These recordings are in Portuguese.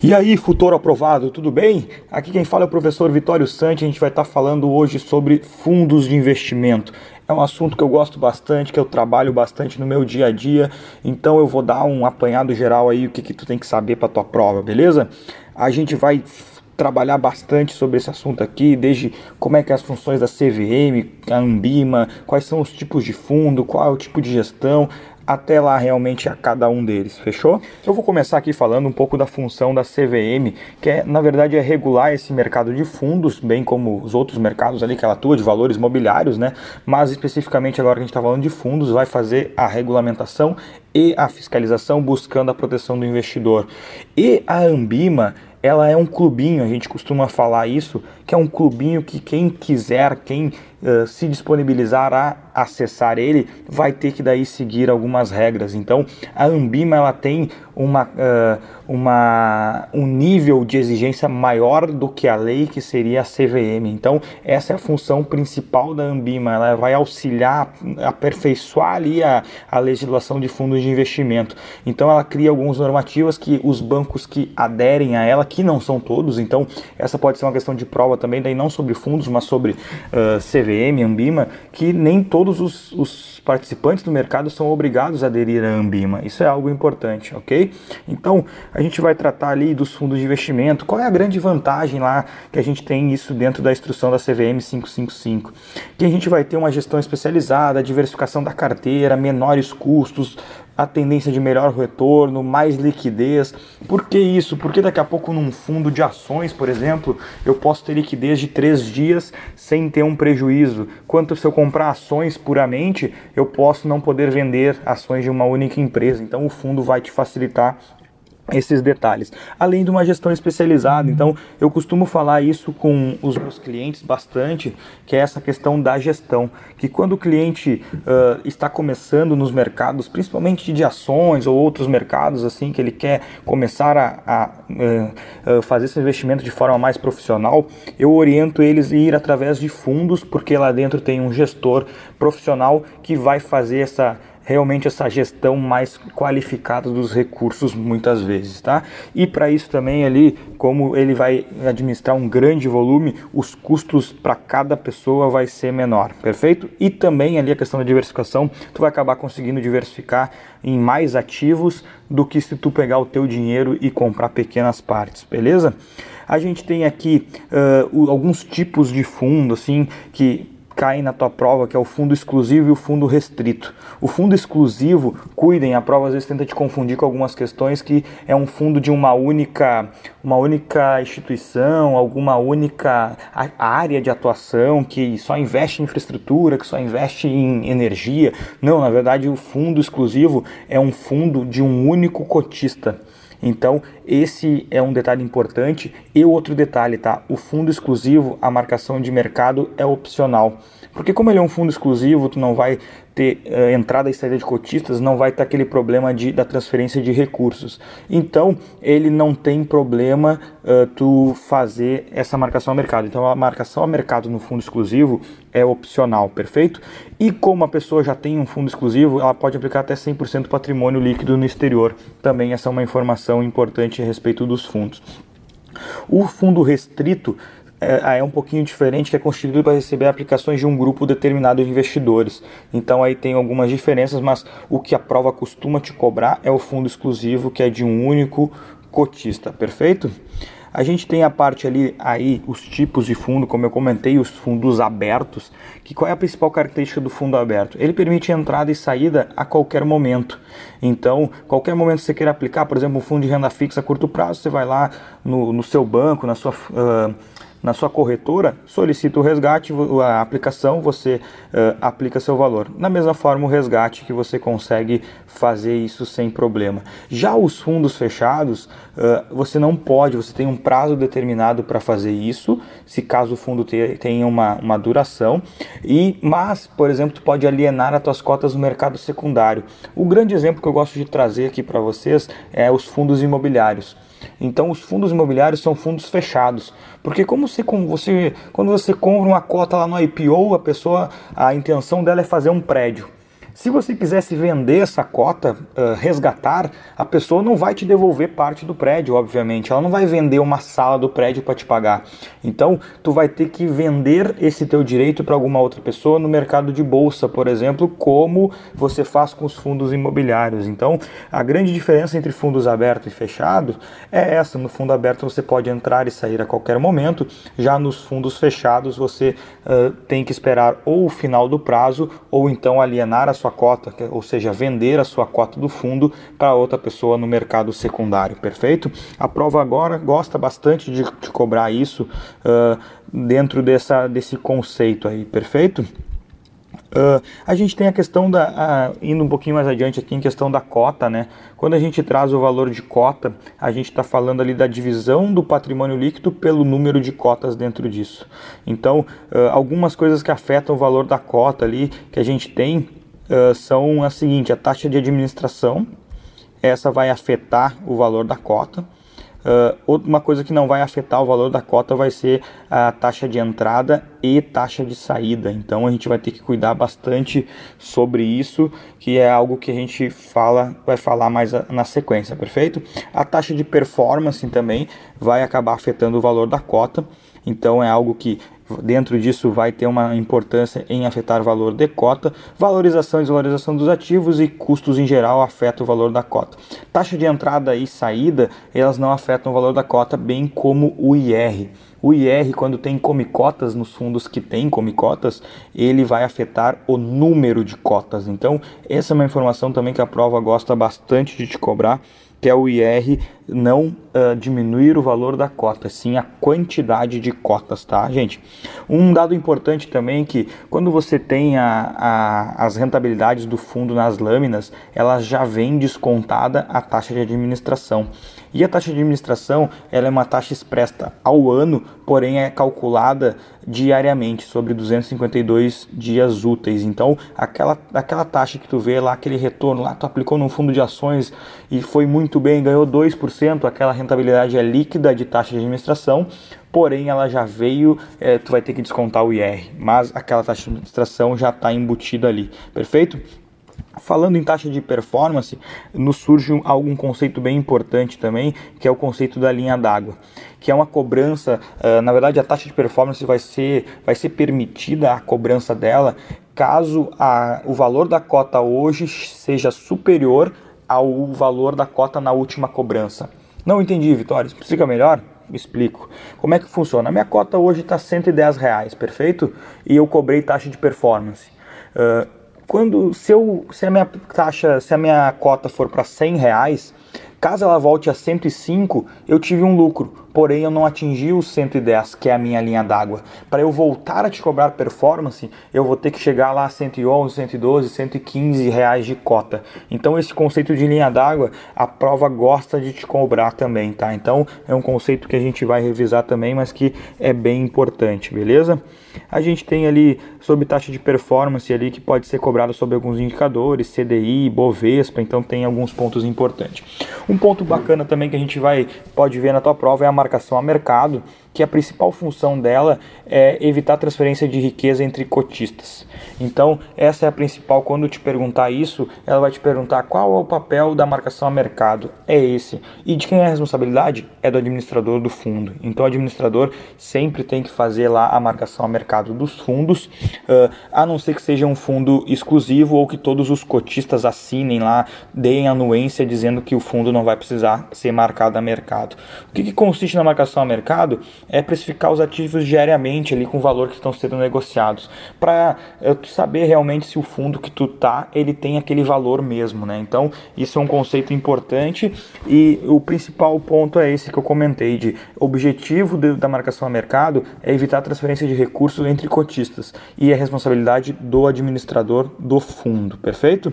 E aí, futuro aprovado, tudo bem? Aqui quem fala é o professor Vitório Santi. A gente vai estar falando hoje sobre fundos de investimento. É um assunto que eu gosto bastante, que eu trabalho bastante no meu dia a dia. Então eu vou dar um apanhado geral aí o que, que tu tem que saber para tua prova, beleza? A gente vai trabalhar bastante sobre esse assunto aqui, desde como é que é as funções da CVM, a Ambima, quais são os tipos de fundo, qual é o tipo de gestão, até lá realmente a cada um deles, fechou? Eu vou começar aqui falando um pouco da função da CVM, que é, na verdade é regular esse mercado de fundos, bem como os outros mercados ali que ela atua de valores mobiliários, né? Mas especificamente agora que a gente está falando de fundos, vai fazer a regulamentação e a fiscalização buscando a proteção do investidor. E a Ambima, ela é um clubinho, a gente costuma falar isso, que é um clubinho que quem quiser, quem uh, se disponibilizar a acessar ele, vai ter que daí seguir algumas regras. Então, a Ambima ela tem uma, uh, uma, um nível de exigência maior do que a lei, que seria a CVM. Então, essa é a função principal da Ambima, ela vai auxiliar, aperfeiçoar ali a, a legislação de fundos de investimento. Então, ela cria algumas normativas que os bancos que aderem a ela, que não são todos, então essa pode ser uma questão de prova também, daí não sobre fundos, mas sobre uh, CVM, Ambima, que nem todos os, os participantes do mercado são obrigados a aderir à Ambima. Isso é algo importante, ok? Então, a gente vai tratar ali dos fundos de investimento. Qual é a grande vantagem lá que a gente tem isso dentro da instrução da CVM 555? Que a gente vai ter uma gestão especializada, diversificação da carteira, menores custos, a tendência de melhor retorno, mais liquidez. Por que isso? Porque daqui a pouco num fundo de ações, por exemplo, eu posso ter liquidez de três dias sem ter um prejuízo. Quanto se eu comprar ações puramente, eu posso não poder vender ações de uma única empresa. Então o fundo vai te facilitar esses detalhes, além de uma gestão especializada. Então, eu costumo falar isso com os meus clientes bastante, que é essa questão da gestão, que quando o cliente uh, está começando nos mercados, principalmente de ações ou outros mercados, assim, que ele quer começar a, a fazer esse investimento de forma mais profissional, eu oriento eles a ir através de fundos, porque lá dentro tem um gestor profissional que vai fazer essa realmente essa gestão mais qualificada dos recursos muitas vezes, tá? E para isso também ali, como ele vai administrar um grande volume, os custos para cada pessoa vai ser menor, perfeito? E também ali a questão da diversificação, tu vai acabar conseguindo diversificar em mais ativos do que se tu pegar o teu dinheiro e comprar pequenas partes, beleza? A gente tem aqui uh, alguns tipos de fundo, assim, que caem na tua prova, que é o fundo exclusivo e o fundo restrito. O fundo exclusivo, cuidem, a prova às vezes tenta te confundir com algumas questões que é um fundo de uma única, uma única instituição, alguma única área de atuação que só investe em infraestrutura, que só investe em energia. Não, na verdade, o fundo exclusivo é um fundo de um único cotista. Então, esse é um detalhe importante. E outro detalhe, tá? O fundo exclusivo, a marcação de mercado é opcional. Porque como ele é um fundo exclusivo, tu não vai ter uh, entrada e saída de cotistas, não vai ter aquele problema de, da transferência de recursos. Então, ele não tem problema uh, tu fazer essa marcação a mercado. Então, a marcação a mercado no fundo exclusivo é opcional, perfeito? E como a pessoa já tem um fundo exclusivo, ela pode aplicar até 100% patrimônio líquido no exterior. Também essa é uma informação importante a respeito dos fundos. O fundo restrito é, é um pouquinho diferente, que é constituído para receber aplicações de um grupo determinado de investidores. Então aí tem algumas diferenças, mas o que a prova costuma te cobrar é o fundo exclusivo, que é de um único cotista, perfeito? A gente tem a parte ali, aí, os tipos de fundo, como eu comentei, os fundos abertos, que qual é a principal característica do fundo aberto? Ele permite entrada e saída a qualquer momento. Então, qualquer momento que você queira aplicar, por exemplo, um fundo de renda fixa a curto prazo, você vai lá no, no seu banco, na sua... Uh, na sua corretora, solicita o resgate, a aplicação, você uh, aplica seu valor. Da mesma forma, o resgate que você consegue fazer isso sem problema. Já os fundos fechados, uh, você não pode, você tem um prazo determinado para fazer isso, se caso o fundo tenha uma, uma duração, e mas, por exemplo, tu pode alienar as tuas cotas no mercado secundário. O grande exemplo que eu gosto de trazer aqui para vocês é os fundos imobiliários. Então, os fundos imobiliários são fundos fechados, porque como você, como você, quando você compra uma cota lá no IPO, a pessoa, a intenção dela é fazer um prédio. Se você quisesse vender essa cota, uh, resgatar, a pessoa não vai te devolver parte do prédio, obviamente. Ela não vai vender uma sala do prédio para te pagar. Então, tu vai ter que vender esse teu direito para alguma outra pessoa no mercado de bolsa, por exemplo, como você faz com os fundos imobiliários. Então, a grande diferença entre fundos abertos e fechados é essa. No fundo aberto você pode entrar e sair a qualquer momento. Já nos fundos fechados você uh, tem que esperar ou o final do prazo ou então alienar a sua cota, ou seja, vender a sua cota do fundo para outra pessoa no mercado secundário, perfeito? A prova agora gosta bastante de, de cobrar isso uh, dentro dessa, desse conceito aí, perfeito? Uh, a gente tem a questão da. Uh, indo um pouquinho mais adiante aqui em questão da cota, né? Quando a gente traz o valor de cota, a gente está falando ali da divisão do patrimônio líquido pelo número de cotas dentro disso. Então, uh, algumas coisas que afetam o valor da cota ali que a gente tem são a seguinte: a taxa de administração, essa vai afetar o valor da cota. Uh, uma coisa que não vai afetar o valor da cota vai ser a taxa de entrada e taxa de saída. Então a gente vai ter que cuidar bastante sobre isso, que é algo que a gente fala, vai falar mais na sequência, perfeito? A taxa de performance também vai acabar afetando o valor da cota. Então é algo que dentro disso vai ter uma importância em afetar o valor de cota, valorização e desvalorização dos ativos e custos em geral afetam o valor da cota. Taxa de entrada e saída, elas não afetam o valor da cota, bem como o IR. O IR, quando tem comicotas nos fundos que tem comicotas, ele vai afetar o número de cotas. Então, essa é uma informação também que a prova gosta bastante de te cobrar que é o IR não uh, diminuir o valor da cota, sim a quantidade de cotas, tá, gente? Um dado importante também é que quando você tem a, a, as rentabilidades do fundo nas lâminas, ela já vem descontada a taxa de administração. E a taxa de administração ela é uma taxa expressa ao ano, porém é calculada diariamente sobre 252 dias úteis. Então, aquela, aquela taxa que tu vê lá, aquele retorno lá, tu aplicou num fundo de ações e foi muito bem, ganhou 2%, aquela rentabilidade é líquida de taxa de administração, porém ela já veio, é, tu vai ter que descontar o IR, mas aquela taxa de administração já está embutida ali, perfeito? Falando em taxa de performance, nos surge algum conceito bem importante também, que é o conceito da linha d'água, que é uma cobrança, uh, na verdade a taxa de performance vai ser, vai ser permitida a cobrança dela caso a, o valor da cota hoje seja superior ao valor da cota na última cobrança. Não entendi, Vitória, explica melhor? explico. Como é que funciona? A minha cota hoje está 110 reais, perfeito? E eu cobrei taxa de performance. Uh, quando se, eu, se a minha taxa, se a minha cota for para 100 reais, caso ela volte a 105, eu tive um lucro porém eu não atingi os 110, que é a minha linha d'água. Para eu voltar a te cobrar performance, eu vou ter que chegar lá a 111, 112, 115 reais de cota. Então esse conceito de linha d'água, a prova gosta de te cobrar também, tá? Então é um conceito que a gente vai revisar também, mas que é bem importante, beleza? A gente tem ali sobre taxa de performance ali que pode ser cobrada sobre alguns indicadores, CDI, Bovespa, então tem alguns pontos importantes. Um ponto bacana também que a gente vai pode ver na tua prova é a marcação a mercado, que a principal função dela é evitar transferência de riqueza entre cotistas. Então, essa é a principal. Quando te perguntar isso, ela vai te perguntar qual é o papel da marcação a mercado. É esse. E de quem é a responsabilidade? É do administrador do fundo. Então, o administrador sempre tem que fazer lá a marcação a mercado dos fundos, uh, a não ser que seja um fundo exclusivo ou que todos os cotistas assinem lá, deem anuência dizendo que o fundo não vai precisar ser marcado a mercado. O que, que consiste na marcação a mercado? É precificar os ativos diariamente ali com o valor que estão sendo negociados, para tu saber realmente se o fundo que tu tá, ele tem aquele valor mesmo, né? Então, isso é um conceito importante e o principal ponto é esse que eu comentei de objetivo de, da marcação a mercado é evitar a transferência de recursos entre cotistas e é responsabilidade do administrador do fundo, perfeito?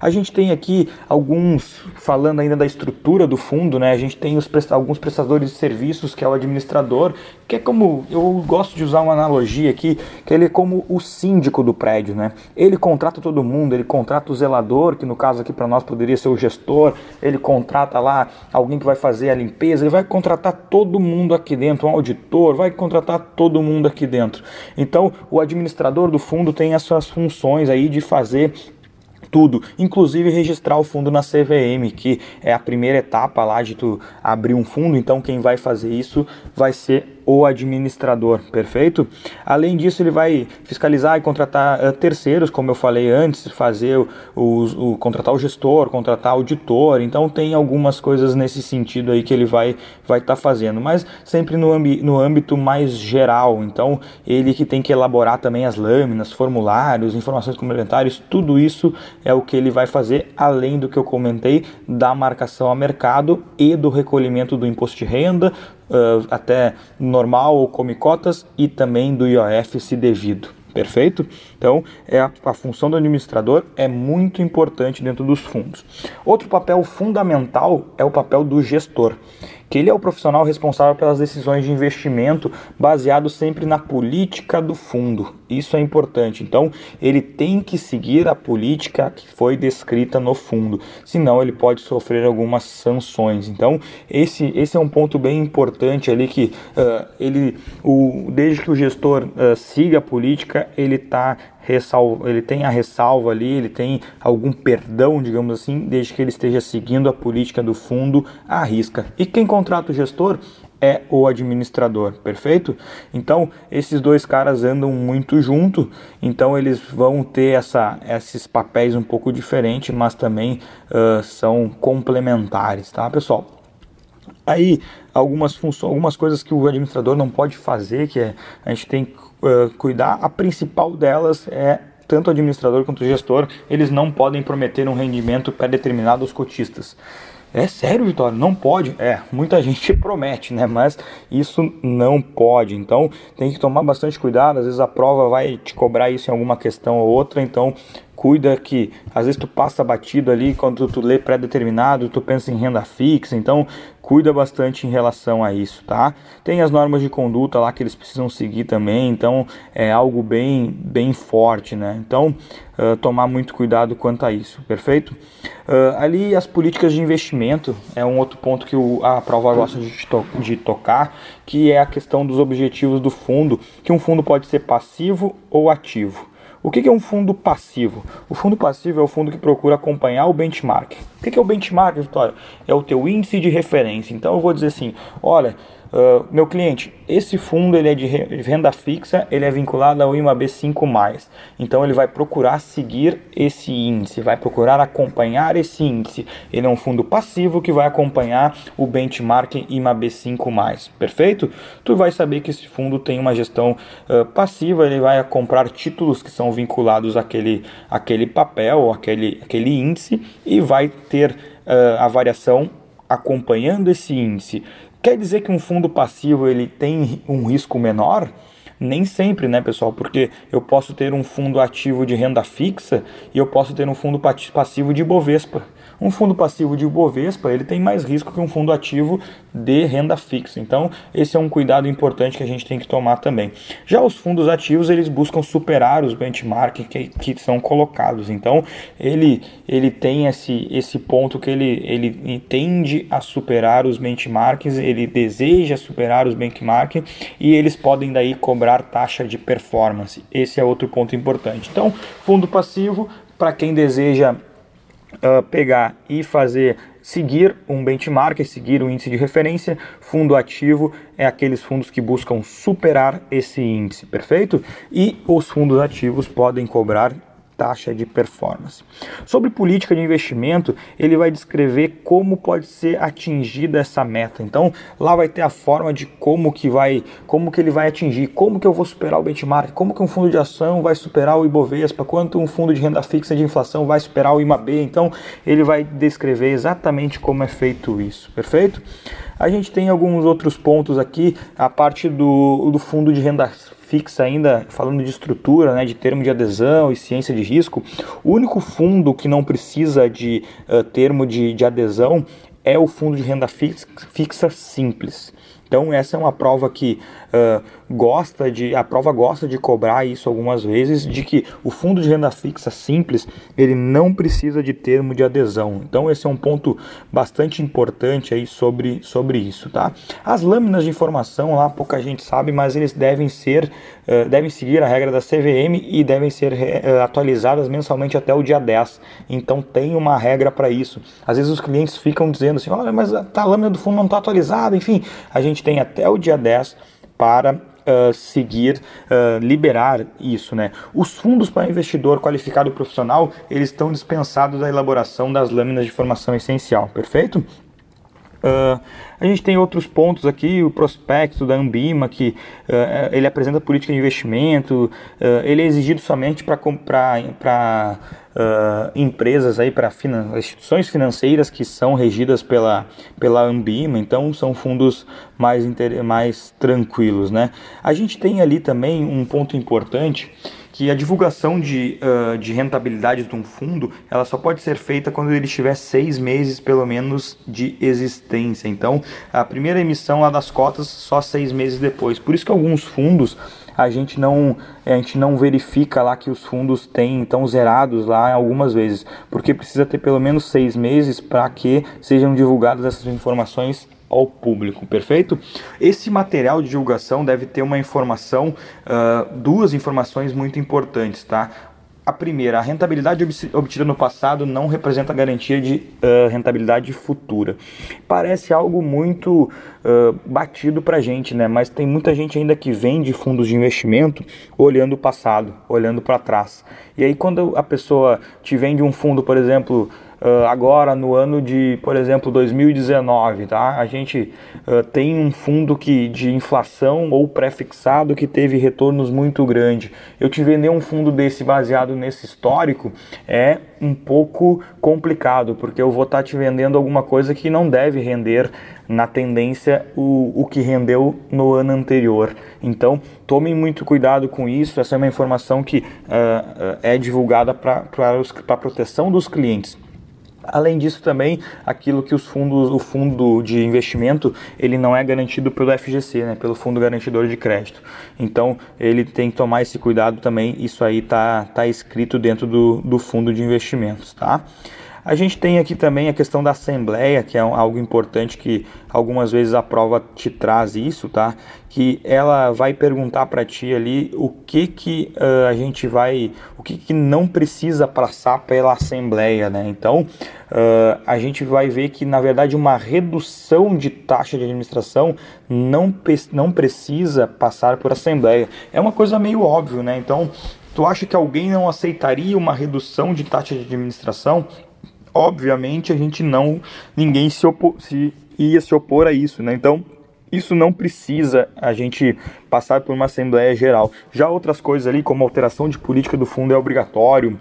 A gente tem aqui alguns, falando ainda da estrutura do fundo, né? A gente tem os, alguns prestadores de serviços, que é o administrador, que é como, eu gosto de usar uma analogia aqui, que ele é como o síndico do prédio, né? Ele contrata todo mundo, ele contrata o zelador, que no caso aqui para nós poderia ser o gestor, ele contrata lá alguém que vai fazer a limpeza, ele vai contratar todo mundo aqui dentro, um auditor, vai contratar todo mundo aqui dentro. Então, o administrador do fundo tem essas funções aí de fazer tudo, inclusive registrar o fundo na CVM, que é a primeira etapa lá de tu abrir um fundo, então quem vai fazer isso vai ser o administrador, perfeito? Além disso, ele vai fiscalizar e contratar uh, terceiros, como eu falei antes, fazer o, o, o, contratar o gestor, contratar auditor. Então tem algumas coisas nesse sentido aí que ele vai vai estar tá fazendo, mas sempre no, no âmbito mais geral. Então ele que tem que elaborar também as lâminas, formulários, informações complementares, tudo isso é o que ele vai fazer, além do que eu comentei da marcação a mercado e do recolhimento do imposto de renda, uh, até normal ou come cotas e também do IOF se devido. Perfeito? Então, é a, a, função do administrador é muito importante dentro dos fundos. Outro papel fundamental é o papel do gestor que ele é o profissional responsável pelas decisões de investimento baseado sempre na política do fundo. Isso é importante. Então, ele tem que seguir a política que foi descrita no fundo, senão ele pode sofrer algumas sanções. Então, esse, esse é um ponto bem importante ali que uh, ele, o, desde que o gestor uh, siga a política, ele está ele tem a ressalva ali, ele tem algum perdão, digamos assim, desde que ele esteja seguindo a política do fundo à risca. E quem contrata o gestor é o administrador, perfeito? Então, esses dois caras andam muito junto, então eles vão ter essa, esses papéis um pouco diferentes, mas também uh, são complementares, tá, pessoal? Aí, algumas funções, algumas coisas que o administrador não pode fazer, que é, a gente tem que uh, cuidar, a principal delas é tanto o administrador quanto o gestor, eles não podem prometer um rendimento pré-determinado aos cotistas. É sério, Vitória? Não pode? É, muita gente promete, né? Mas isso não pode. Então tem que tomar bastante cuidado. Às vezes a prova vai te cobrar isso em alguma questão ou outra. Então cuida que às vezes tu passa batido ali quando tu lê pré-determinado, tu pensa em renda fixa, então cuida bastante em relação a isso, tá? Tem as normas de conduta lá que eles precisam seguir também, então é algo bem bem forte, né? Então uh, tomar muito cuidado quanto a isso, perfeito? Uh, ali as políticas de investimento é um outro ponto que o, a prova gosta de, to de tocar, que é a questão dos objetivos do fundo, que um fundo pode ser passivo ou ativo. O que é um fundo passivo? O fundo passivo é o fundo que procura acompanhar o benchmark. O que é o benchmark, Vitória? É o teu índice de referência. Então eu vou dizer assim, olha, Uh, meu cliente, esse fundo ele é de renda fixa, ele é vinculado ao IMAB 5+. Então ele vai procurar seguir esse índice, vai procurar acompanhar esse índice. Ele é um fundo passivo que vai acompanhar o benchmark IMAB 5+. Perfeito? Tu vai saber que esse fundo tem uma gestão uh, passiva, ele vai comprar títulos que são vinculados àquele, àquele papel, àquele, àquele índice e vai ter uh, a variação acompanhando esse índice. Quer dizer que um fundo passivo ele tem um risco menor? Nem sempre, né, pessoal? Porque eu posso ter um fundo ativo de renda fixa e eu posso ter um fundo passivo de Bovespa. Um fundo passivo de Bovespa ele tem mais risco que um fundo ativo de renda fixa. Então, esse é um cuidado importante que a gente tem que tomar também. Já os fundos ativos, eles buscam superar os benchmarks que, que são colocados. Então, ele, ele tem esse, esse ponto que ele, ele tende a superar os benchmarks, ele deseja superar os benchmarks e eles podem daí cobrar taxa de performance. Esse é outro ponto importante. Então, fundo passivo, para quem deseja uh, pegar e fazer seguir um benchmark, seguir um índice de referência. Fundo ativo é aqueles fundos que buscam superar esse índice, perfeito? E os fundos ativos podem cobrar taxa de performance. Sobre política de investimento, ele vai descrever como pode ser atingida essa meta. Então, lá vai ter a forma de como que vai, como que ele vai atingir, como que eu vou superar o benchmark, como que um fundo de ação vai superar o Ibovespa, quanto um fundo de renda fixa de inflação vai superar o IMAB. Então, ele vai descrever exatamente como é feito isso. Perfeito? A gente tem alguns outros pontos aqui, a parte do, do fundo de renda fixa ainda, falando de estrutura, né, de termo de adesão e ciência de risco, o único fundo que não precisa de uh, termo de, de adesão é o fundo de renda fixa, fixa simples. Então essa é uma prova que uh, gosta de, a prova gosta de cobrar isso algumas vezes, de que o fundo de renda fixa simples ele não precisa de termo de adesão. Então esse é um ponto bastante importante aí sobre, sobre isso, tá? As lâminas de informação lá pouca gente sabe, mas eles devem ser, uh, devem seguir a regra da CVM e devem ser uh, atualizadas mensalmente até o dia 10. Então tem uma regra para isso. Às vezes os clientes ficam dizendo assim, olha, mas tá, a lâmina do fundo não está atualizada, enfim, a gente tem até o dia 10 para Uh, seguir, uh, liberar isso, né? Os fundos para investidor qualificado profissional, eles estão dispensados da elaboração das lâminas de formação essencial, perfeito? Uh, a gente tem outros pontos aqui, o prospecto da Ambima, que uh, ele apresenta política de investimento, uh, ele é exigido somente para comprar para empresas aí para finan instituições financeiras que são regidas pela, pela Ambima, então são fundos mais, mais tranquilos, né? A gente tem ali também um ponto importante que a divulgação de, uh, de rentabilidade de um fundo ela só pode ser feita quando ele tiver seis meses pelo menos de existência. Então, a primeira emissão lá das cotas só seis meses depois. Por isso que alguns fundos a gente não a gente não verifica lá que os fundos têm estão zerados lá algumas vezes, porque precisa ter pelo menos seis meses para que sejam divulgadas essas informações ao público, perfeito? Esse material de divulgação deve ter uma informação, uh, duas informações muito importantes, tá? A primeira, a rentabilidade obtida no passado não representa garantia de uh, rentabilidade futura. Parece algo muito uh, batido para gente, né? Mas tem muita gente ainda que vende fundos de investimento olhando o passado, olhando para trás. E aí quando a pessoa te vende um fundo, por exemplo, uh, agora no ano de, por exemplo, 2019, tá? A gente uh, tem um fundo que de inflação ou pré-fixado que teve retornos muito grandes. Eu te vender um fundo desse baseado nesse histórico é um pouco complicado, porque eu vou estar tá te vendendo alguma coisa que não deve render na tendência o, o que rendeu no ano anterior. Então, tomem muito cuidado com isso. Essa é uma informação que uh, uh, é divulgada para a proteção dos clientes. Além disso também, aquilo que os fundos, o fundo de investimento, ele não é garantido pelo FGC, né, pelo Fundo Garantidor de Crédito. Então, ele tem que tomar esse cuidado também, isso aí tá, tá escrito dentro do, do fundo de investimentos, tá? A gente tem aqui também a questão da assembleia, que é algo importante que algumas vezes a prova te traz isso, tá? Que ela vai perguntar para ti ali o que que uh, a gente vai, o que que não precisa passar pela assembleia, né? Então uh, a gente vai ver que na verdade uma redução de taxa de administração não, não precisa passar por assembleia. É uma coisa meio óbvio, né? Então tu acha que alguém não aceitaria uma redução de taxa de administração? Obviamente a gente não ninguém se, opor, se ia se opor a isso, né? Então isso não precisa a gente passar por uma assembleia geral. Já outras coisas ali, como alteração de política do fundo é obrigatório,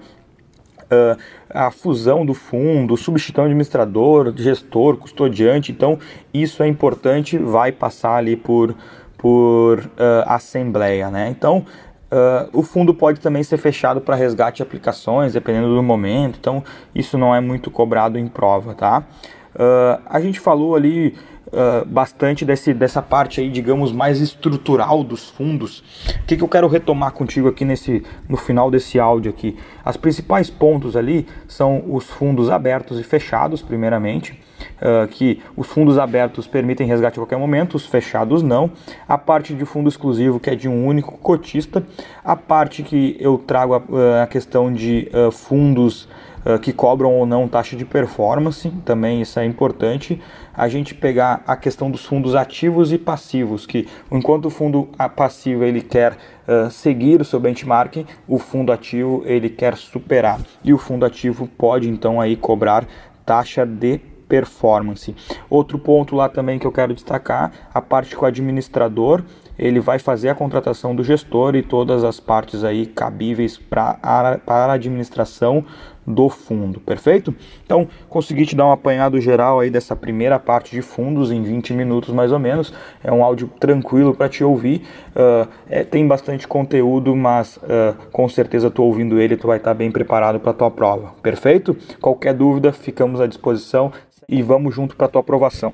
Uh, a fusão do fundo, substituição administrador, gestor, custodiante. Então, isso é importante, vai passar ali por, por uh, assembleia, né? Então, Uh, o fundo pode também ser fechado para resgate de aplicações, dependendo do momento, então isso não é muito cobrado em prova, tá? Uh, a gente falou ali uh, bastante desse, dessa parte aí, digamos, mais estrutural dos fundos. O que, que eu quero retomar contigo aqui nesse, no final desse áudio aqui? As principais pontos ali são os fundos abertos e fechados, primeiramente. Uh, que os fundos abertos permitem resgate a qualquer momento, os fechados não. A parte de fundo exclusivo, que é de um único cotista. A parte que eu trago a, uh, a questão de uh, fundos que cobram ou não taxa de performance, também isso é importante. A gente pegar a questão dos fundos ativos e passivos, que enquanto o fundo passivo ele quer seguir o seu benchmarking, o fundo ativo ele quer superar. E o fundo ativo pode então aí cobrar taxa de performance. Outro ponto lá também que eu quero destacar, a parte com o administrador, ele vai fazer a contratação do gestor e todas as partes aí cabíveis para a, administração do fundo, perfeito? Então, consegui te dar um apanhado geral aí dessa primeira parte de fundos em 20 minutos mais ou menos. É um áudio tranquilo para te ouvir. Uh, é, tem bastante conteúdo, mas uh, com certeza tu ouvindo ele tu vai estar tá bem preparado para tua prova, perfeito? Qualquer dúvida, ficamos à disposição e vamos junto para a tua aprovação.